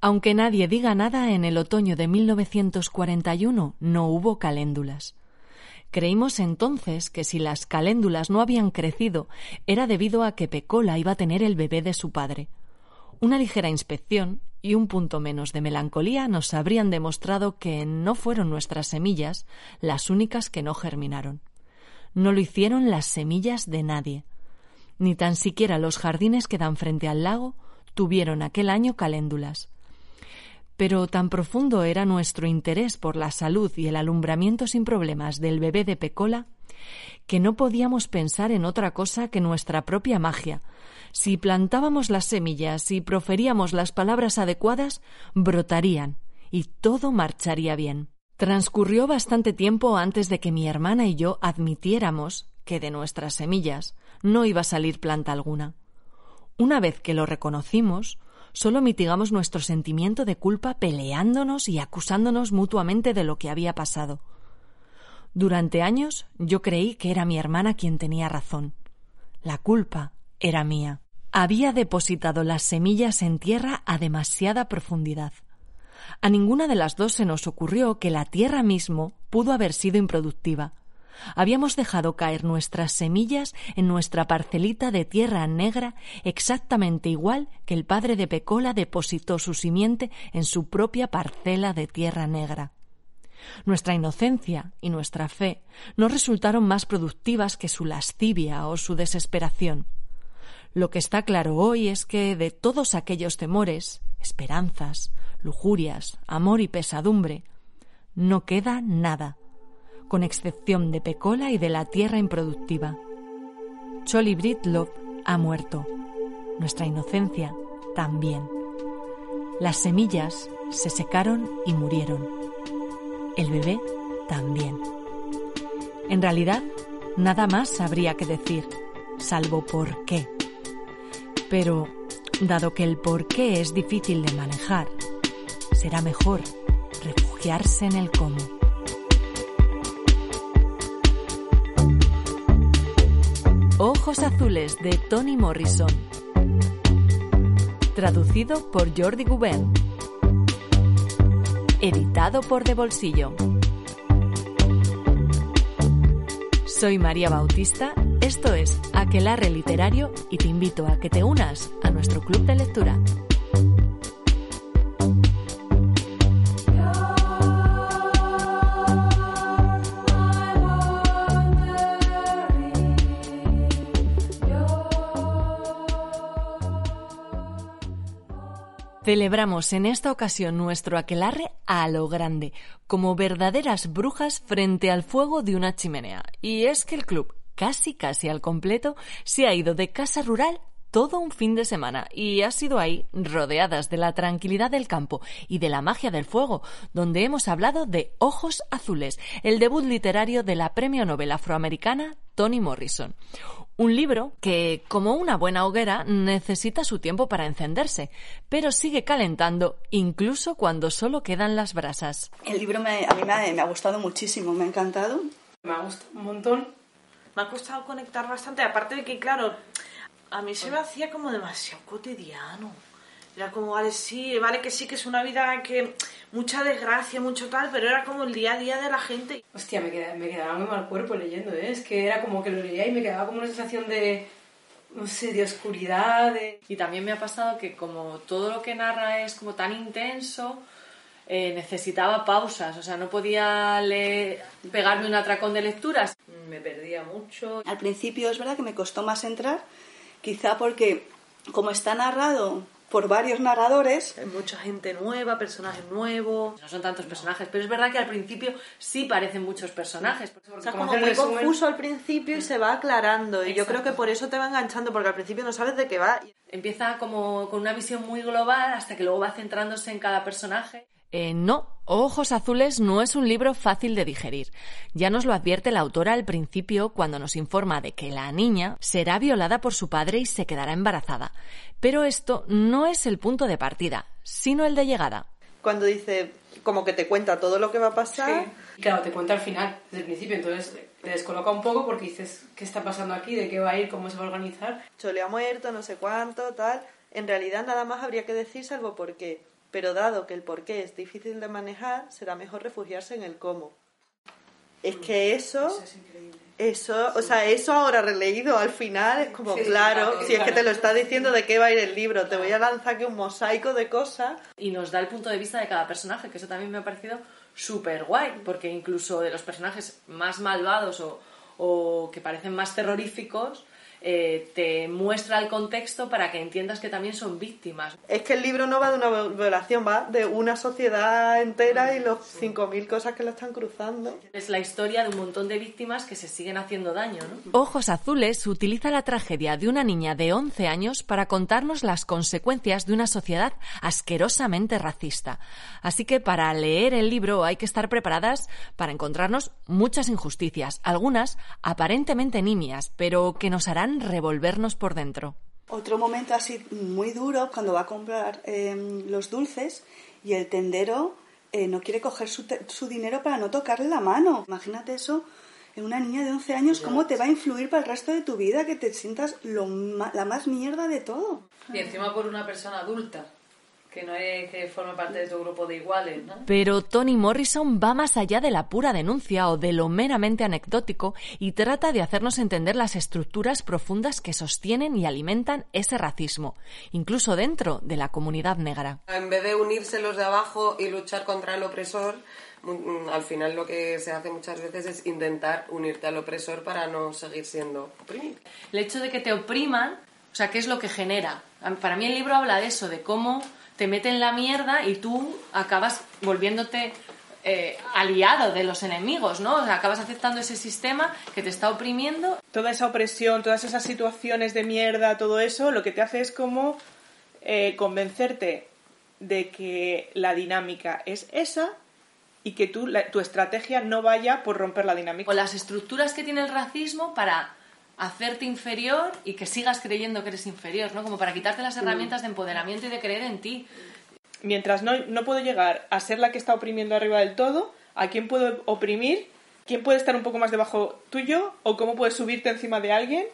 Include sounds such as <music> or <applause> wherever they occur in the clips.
Aunque nadie diga nada, en el otoño de 1941 no hubo caléndulas. Creímos entonces que si las caléndulas no habían crecido era debido a que Pecola iba a tener el bebé de su padre. Una ligera inspección y un punto menos de melancolía nos habrían demostrado que no fueron nuestras semillas las únicas que no germinaron. No lo hicieron las semillas de nadie. Ni tan siquiera los jardines que dan frente al lago tuvieron aquel año caléndulas pero tan profundo era nuestro interés por la salud y el alumbramiento sin problemas del bebé de Pecola que no podíamos pensar en otra cosa que nuestra propia magia. Si plantábamos las semillas y proferíamos las palabras adecuadas, brotarían y todo marcharía bien. Transcurrió bastante tiempo antes de que mi hermana y yo admitiéramos que de nuestras semillas no iba a salir planta alguna. Una vez que lo reconocimos, solo mitigamos nuestro sentimiento de culpa peleándonos y acusándonos mutuamente de lo que había pasado. Durante años yo creí que era mi hermana quien tenía razón. La culpa era mía. Había depositado las semillas en tierra a demasiada profundidad. A ninguna de las dos se nos ocurrió que la tierra mismo pudo haber sido improductiva. Habíamos dejado caer nuestras semillas en nuestra parcelita de tierra negra exactamente igual que el padre de Pecola depositó su simiente en su propia parcela de tierra negra. Nuestra inocencia y nuestra fe no resultaron más productivas que su lascivia o su desesperación. Lo que está claro hoy es que de todos aquellos temores, esperanzas, lujurias, amor y pesadumbre, no queda nada con excepción de Pecola y de la tierra improductiva. Cholly Britlov ha muerto. Nuestra inocencia también. Las semillas se secaron y murieron. El bebé también. En realidad, nada más habría que decir, salvo por qué. Pero, dado que el por qué es difícil de manejar, será mejor refugiarse en el cómo. Ojos Azules de Toni Morrison. Traducido por Jordi Gubern. Editado por De Bolsillo. Soy María Bautista, esto es Aquelarre Literario y te invito a que te unas a nuestro club de lectura. Celebramos en esta ocasión nuestro aquelarre a lo grande, como verdaderas brujas frente al fuego de una chimenea. Y es que el club, casi casi al completo, se ha ido de casa rural todo un fin de semana y ha sido ahí, rodeadas de la tranquilidad del campo y de la magia del fuego, donde hemos hablado de Ojos Azules, el debut literario de la premio Nobel afroamericana Toni Morrison. Un libro que, como una buena hoguera, necesita su tiempo para encenderse, pero sigue calentando incluso cuando solo quedan las brasas. El libro a mí me ha, gustado muchísimo, me ha encantado. Me ha gustado un montón. Me ha costado conectar bastante, aparte de que, claro, a mí se me hacía como demasiado cotidiano. Era como, vale, sí, vale que sí, que es una vida que mucha desgracia, mucho tal, pero era como el día a día de la gente. Hostia, me quedaba, me quedaba muy mal cuerpo leyendo, ¿eh? Es que era como que lo leía y me quedaba como una sensación de, no sé, de oscuridad. Y también me ha pasado que como todo lo que narra es como tan intenso, eh, necesitaba pausas, o sea, no podía pegarme un atracón de lecturas. Me perdía mucho. Al principio es verdad que me costó más entrar, quizá porque como está narrado por varios narradores. Hay mucha gente nueva, personajes nuevos. No son tantos personajes, pero es verdad que al principio sí parecen muchos personajes. O sea, Como como muy resumen. confuso al principio y se va aclarando. Y yo creo que por eso te va enganchando, porque al principio no sabes de qué va. Empieza como con una visión muy global hasta que luego va centrándose en cada personaje. Eh, no, Ojos Azules no es un libro fácil de digerir. Ya nos lo advierte la autora al principio cuando nos informa de que la niña será violada por su padre y se quedará embarazada. Pero esto no es el punto de partida, sino el de llegada. Cuando dice, como que te cuenta todo lo que va a pasar. Y claro, te cuenta al final, desde el principio, entonces te descoloca un poco porque dices, ¿qué está pasando aquí? ¿De qué va a ir? ¿Cómo se va a organizar? Chole ha muerto, no sé cuánto, tal. En realidad nada más habría que decir salvo por qué. Pero dado que el por qué es difícil de manejar, será mejor refugiarse en el cómo. Es que eso, eso, o sea, eso ahora releído al final es como, Sí, claro, claro, si es que te lo está diciendo de qué va a ir el libro, te voy a lanzar aquí un mosaico de cosas. y nos da el punto de vista de cada personaje, que eso también me ha parecido súper guay, porque incluso de los personajes más malvados o, o que parecen más terroríficos, eh, te muestra el contexto para que entiendas que también son víctimas. Es que el libro no va de una violación, va de una sociedad entera y los 5.000 cosas que la están cruzando. Es la historia de un montón de víctimas que se siguen haciendo daño, ¿no? Ojos Azules utiliza la tragedia de una niña de 11 años para contarnos las consecuencias de una sociedad asquerosamente racista. Así que para leer el libro hay que estar preparadas para encontrarnos muchas injusticias, algunas aparentemente nimias, pero que nos harán revolvernos por dentro. Otro momento así muy duro cuando va a comprar eh, los dulces y el tendero eh, no quiere coger su, su dinero para no tocarle la mano. Imagínate eso en una niña de 11 años, cómo te va a influir para el resto de tu vida que te sientas lo la más mierda de todo. Y encima por una persona adulta, que no es que forme parte de tu grupo de iguales, ¿no? Pero Toni Morrison va más allá de la pura denuncia o de lo meramente anecdótico y trata de hacernos entender las estructuras profundas que sostienen y alimentan ese racismo, incluso dentro de la comunidad negra. En vez de unirse los de abajo y luchar contra el opresor, mm, al final lo que se hace muchas veces es intentar unirte al opresor para no seguir siendo oprimido. El hecho de que te opriman, o sea, ¿qué es lo que genera? Para mí el libro habla de eso, de cómo te meten la mierda y tú acabas volviéndote eh, aliado de los enemigos, ¿no? O sea, acabas aceptando ese sistema que te está oprimiendo toda esa opresión, todas esas situaciones de mierda, todo eso, lo que te hace es como eh, convencerte de que la dinámica es esa y que tú, la- tu estrategia no vaya por romper la dinámica. o las estructuras que tiene el racismo para hacerte inferior y que sigas creyendo que eres inferior, ¿no? Como para quitarte las herramientas de empoderamiento y de creer en ti. Mientras no, no puedo llegar a ser la que está oprimiendo arriba del todo, ¿a quién puedo oprimir? ¿Quién puede estar un poco más debajo tuyo? ¿O cómo puedes subirte encima de alguien?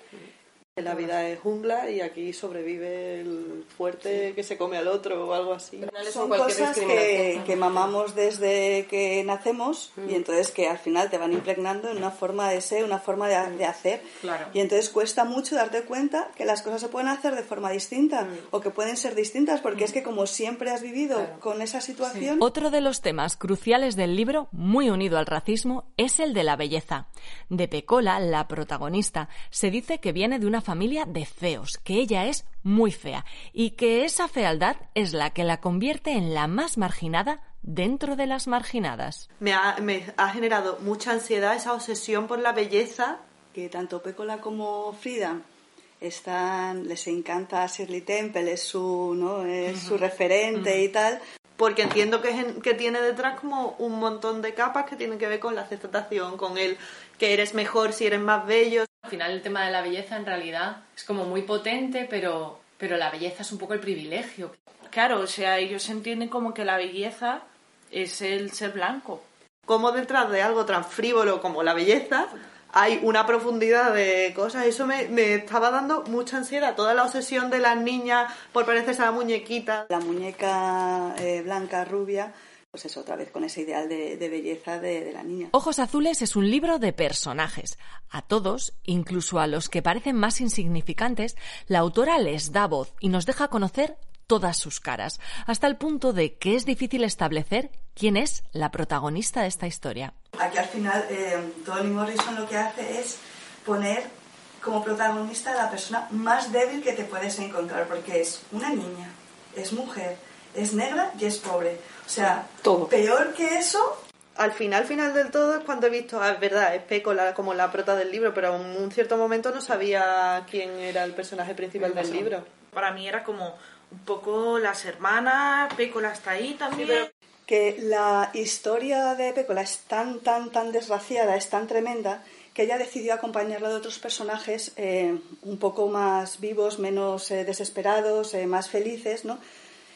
La vida es jungla y aquí sobrevive el fuerte que se come al otro o algo así. Son cosas que, que mamamos desde que nacemos y entonces que al final te van impregnando en una forma de ser, una forma de, de hacer. Claro. Y entonces cuesta mucho darte cuenta que las cosas se pueden hacer de forma distinta o que pueden ser distintas porque es que como siempre has vivido con esa situación, Otro de los temas cruciales del libro, muy unido al racismo, es el de la belleza. De Pecola, la protagonista, se dice que viene de una familia de feos, que ella es muy fea y que esa fealdad es la que la convierte en la más marginada dentro de las marginadas. Me ha, me ha generado mucha ansiedad esa obsesión por la belleza. que tanto Pécola como Frida están, les encanta Shirley Temple, es su, ¿no? es su referente y tal. Porque entiendo que, es que tiene detrás como un montón de capas que tienen que ver con la aceptación, con el que eres mejor si eres más bello. Al final el tema de la belleza en realidad es como muy potente, pero, pero la belleza es un poco el privilegio. Claro, o sea, ellos entienden como que la belleza es el ser blanco. Como detrás de algo tan frívolo como la belleza hay una profundidad de cosas. Eso me, me estaba dando mucha ansiedad. Toda la obsesión de las niñas por parecerse a la muñequita. La muñeca eh, blanca, rubia, pues eso, otra vez con ese ideal de, de belleza de, de la niña. Ojos Azules es un libro de personajes. A todos, incluso a los que parecen más insignificantes, la autora les da voz y nos deja conocer todas sus caras, hasta el punto de que es difícil establecer quién es la protagonista de esta historia. Aquí al final eh, Toni Morrison lo que hace es poner como protagonista a la persona más débil que te puedes encontrar, porque es una niña es mujer, es negra y es pobre. O sea, Todo. peor que eso, Al final, final del todo, es cuando he visto, ah, es verdad, es Peco la- como la prota del libro, pero en un cierto momento no sabía quién era el personaje principal del libro. Para mí era como un poco las hermanas, Pécola está ahí también. que la historia de Pécola es tan, tan, tan desgraciada, es tan tremenda, que ella decidió acompañarla de otros personajes eh, un poco más vivos, menos eh, desesperados, eh, más felices, ¿no?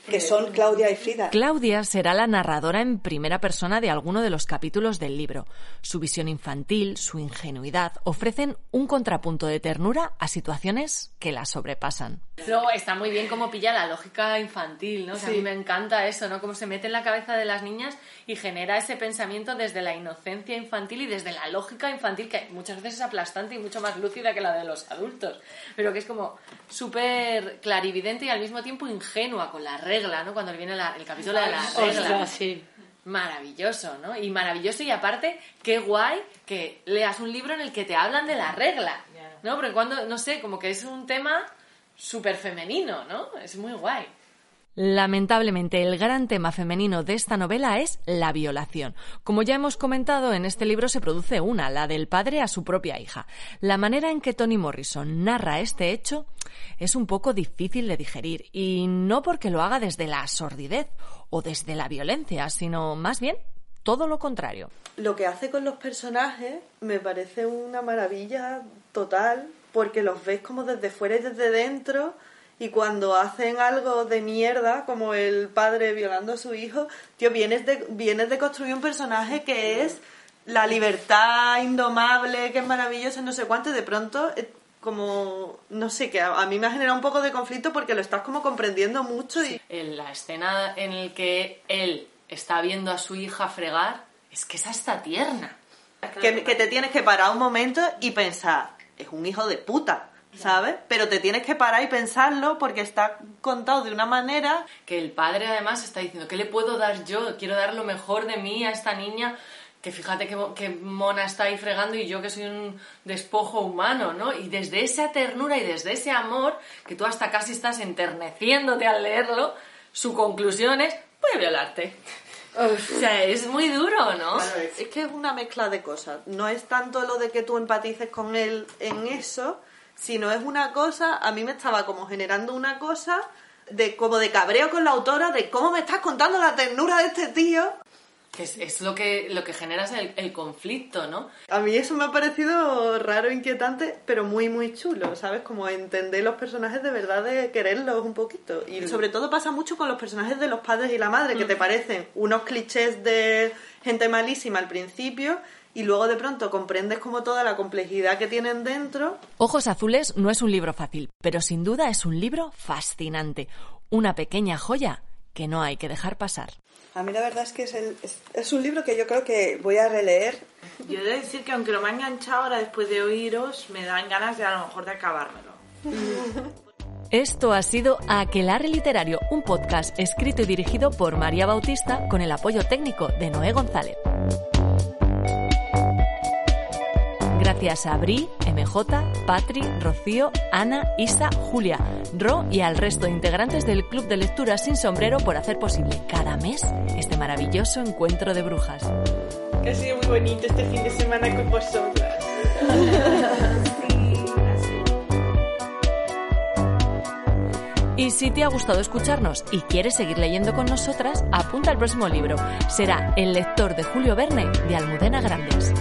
Que son Claudia y Frida. Claudia será la narradora en primera persona de alguno de los capítulos del libro. Su visión infantil, su ingenuidad, ofrecen un contrapunto de ternura a situaciones que la sobrepasan. Luego está muy bien cómo pilla la lógica infantil, ¿no? O sea, A mí me encanta eso, ¿no? Cómo se mete en la cabeza de las niñas y genera ese pensamiento desde la inocencia infantil y desde la lógica infantil, que muchas veces es aplastante y mucho más lúcida que la de los adultos, pero que es como súper clarividente y al mismo tiempo ingenua con la regla, ¿no? Cuando viene la- el capítulo de la regla. Sí. Maravilloso, ¿no? Y maravilloso y aparte, qué guay que leas un libro en el que te hablan de la regla, ¿no? Porque cuando, no sé, como que es un tema súper femenino, ¿no? Es muy guay. Lamentablemente, el gran tema femenino de esta novela es la violación. Como ya hemos comentado, en este libro se produce una, la del padre a su propia hija. La manera en que Toni Morrison narra este hecho es un poco difícil de digerir, y no porque lo haga desde la sordidez o desde la violencia, sino más bien todo lo contrario. Lo que hace con los personajes me parece una maravilla total, porque los ves como desde fuera y desde dentro, y cuando hacen algo de mierda, como el padre violando a su hijo, tío, vienes de, vienes de construir un personaje que es la libertad indomable, que es maravillosa, no sé cuánto, y de pronto, eh, como, no sé, que a, a mí me ha generado un poco de conflicto porque lo estás como comprendiendo mucho y... En la escena en la que él está viendo a su hija fregar, es que es hasta tierna. que, que te tienes que parar un momento y pensar, es un hijo de puta, ¿sabes? Pero te tienes que parar y pensarlo porque está contado de una manera Que el padre además está diciendo, ¿qué le puedo dar yo? Quiero dar lo mejor de mí a esta niña que fíjate que, mo- que mona está ahí fregando y yo que soy un despojo humano, ¿no? Y desde esa ternura y desde ese amor, que tú hasta casi estás enterneciéndote al leerlo, su conclusión es, voy a violarte. O sea, es muy duro, ¿no? Es que es una mezcla de cosas. No es tanto lo de que tú empatices con él en eso, sino es una cosa, a mí me estaba como generando una cosa de como de cabreo con la autora de cómo me estás contando la ternura de este tío. Que es, es lo que lo que genera es el, el conflicto, ¿no? A mí eso me ha parecido raro, inquietante, pero muy, muy chulo, ¿sabes? Como entender los personajes de verdad, de quererlos un poquito. Y sobre todo pasa mucho con los personajes de los padres y la madre, que te parecen unos clichés de gente malísima al principio y luego de pronto comprendes como toda la complejidad que tienen dentro. Ojos Azules no es un libro fácil, pero sin duda es un libro fascinante, una pequeña joya que no hay que dejar pasar. A mí la verdad es que es, el- es, es un libro que yo creo que voy a releer. Yo he de decir que aunque no me ha enganchado ahora después de oíros, me dan ganas de a lo mejor de acabármelo. <laughs> Esto ha sido Aquelarre Literario, un podcast escrito y dirigido por María Bautista con el apoyo técnico de Noé González. Gracias a Bri, MJ, Patri, Rocío, Ana, Isa, Julia, Ro y al resto de integrantes del Club de Lectura Sin Sombrero por hacer posible cada mes este maravilloso encuentro de brujas. Que ha sido muy bonito este fin de semana con vosotras. Y si te ha gustado escucharnos y quieres seguir leyendo con nosotras, apunta al próximo libro. Será El lector de Julio Verne de Almudena Grandes.